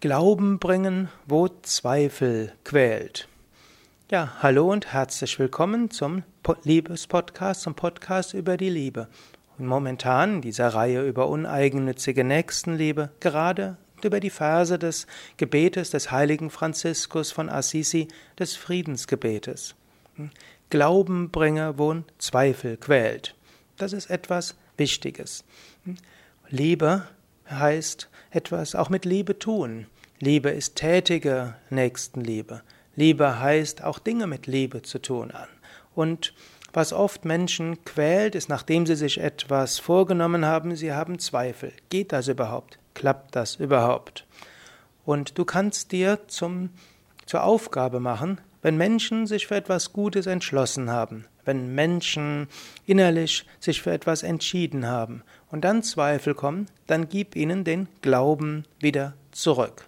Glauben bringen, wo Zweifel quält. Ja, hallo und herzlich willkommen zum Liebespodcast, zum Podcast über die Liebe. Und momentan in dieser Reihe über uneigennützige Nächstenliebe, gerade über die Verse des Gebetes des heiligen Franziskus von Assisi, des Friedensgebetes. Glauben bringe, wo Zweifel quält. Das ist etwas Wichtiges. Liebe heißt etwas auch mit Liebe tun. Liebe ist tätige Nächstenliebe. Liebe heißt auch Dinge mit Liebe zu tun an. Und was oft Menschen quält, ist, nachdem sie sich etwas vorgenommen haben, sie haben Zweifel. Geht das überhaupt? Klappt das überhaupt? Und du kannst dir zum, zur Aufgabe machen, wenn Menschen sich für etwas Gutes entschlossen haben, wenn Menschen innerlich sich für etwas entschieden haben und dann Zweifel kommen, dann gib ihnen den Glauben wieder zurück.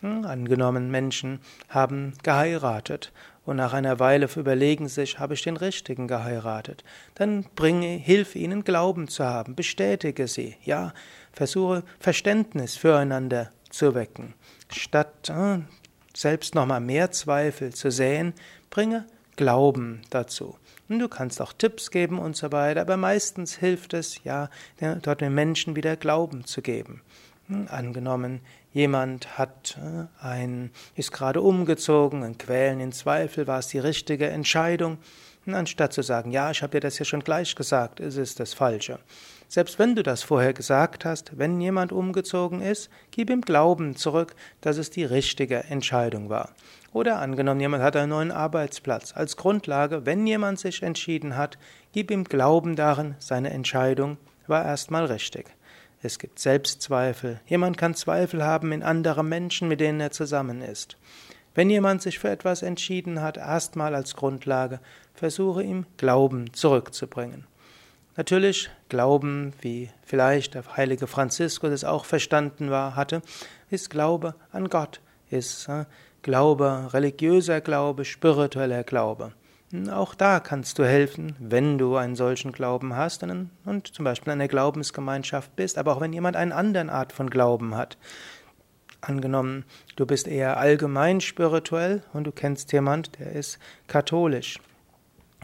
Hm, angenommen, Menschen haben geheiratet und nach einer Weile überlegen sich, habe ich den Richtigen geheiratet? Dann bringe, hilf ihnen Glauben zu haben, bestätige sie, ja, versuche Verständnis füreinander zu wecken. Statt äh, selbst nochmal mehr Zweifel zu säen, bringe Glauben dazu. Und du kannst auch Tipps geben und so weiter, aber meistens hilft es, ja, dort den Menschen wieder Glauben zu geben. Hm, angenommen, jemand hat äh, ein, ist gerade umgezogen, ein Quälen in Zweifel, war es die richtige Entscheidung? Anstatt zu sagen, ja, ich habe dir das ja schon gleich gesagt, ist es das Falsche. Selbst wenn du das vorher gesagt hast, wenn jemand umgezogen ist, gib ihm Glauben zurück, dass es die richtige Entscheidung war. Oder angenommen, jemand hat einen neuen Arbeitsplatz. Als Grundlage, wenn jemand sich entschieden hat, gib ihm Glauben darin, seine Entscheidung war erstmal richtig. Es gibt Selbstzweifel. Jemand kann Zweifel haben in andere Menschen, mit denen er zusammen ist. Wenn jemand sich für etwas entschieden hat, erstmal als Grundlage, versuche ihm Glauben zurückzubringen. Natürlich Glauben, wie vielleicht der heilige Franziskus es auch verstanden war, hatte, ist Glaube an Gott, ist äh, Glaube, religiöser Glaube, spiritueller Glaube. Auch da kannst du helfen, wenn du einen solchen Glauben hast und zum Beispiel in einer Glaubensgemeinschaft bist, aber auch wenn jemand eine andere Art von Glauben hat. Angenommen, du bist eher allgemein spirituell und du kennst jemand, der ist katholisch.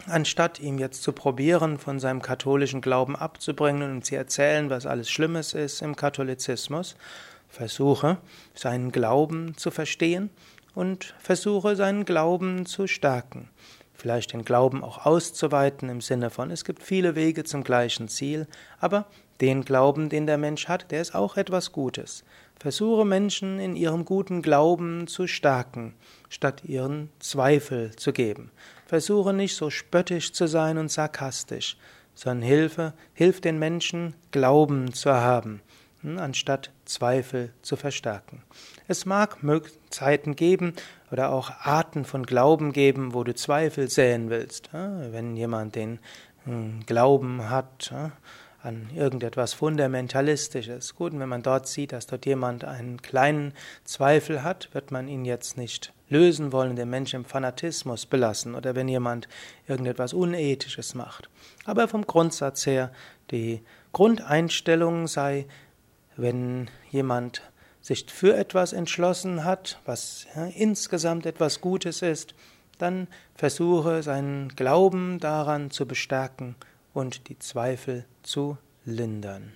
Anstatt ihm jetzt zu probieren, von seinem katholischen Glauben abzubringen und zu erzählen, was alles Schlimmes ist im Katholizismus, versuche seinen Glauben zu verstehen und versuche seinen Glauben zu stärken. Vielleicht den Glauben auch auszuweiten im Sinne von, es gibt viele Wege zum gleichen Ziel, aber den Glauben, den der Mensch hat, der ist auch etwas Gutes. Versuche Menschen in ihrem guten Glauben zu stärken, statt ihren Zweifel zu geben. Versuche nicht so spöttisch zu sein und sarkastisch, sondern Hilfe, hilf den Menschen, Glauben zu haben, anstatt Zweifel zu verstärken. Es mag Zeiten geben oder auch Arten von Glauben geben, wo du Zweifel säen willst. Wenn jemand den hm, Glauben hat, an irgendetwas Fundamentalistisches. Gut, und wenn man dort sieht, dass dort jemand einen kleinen Zweifel hat, wird man ihn jetzt nicht lösen wollen, den Menschen im Fanatismus belassen oder wenn jemand irgendetwas Unethisches macht. Aber vom Grundsatz her, die Grundeinstellung sei, wenn jemand sich für etwas entschlossen hat, was ja, insgesamt etwas Gutes ist, dann versuche seinen Glauben daran zu bestärken und die Zweifel zu lindern.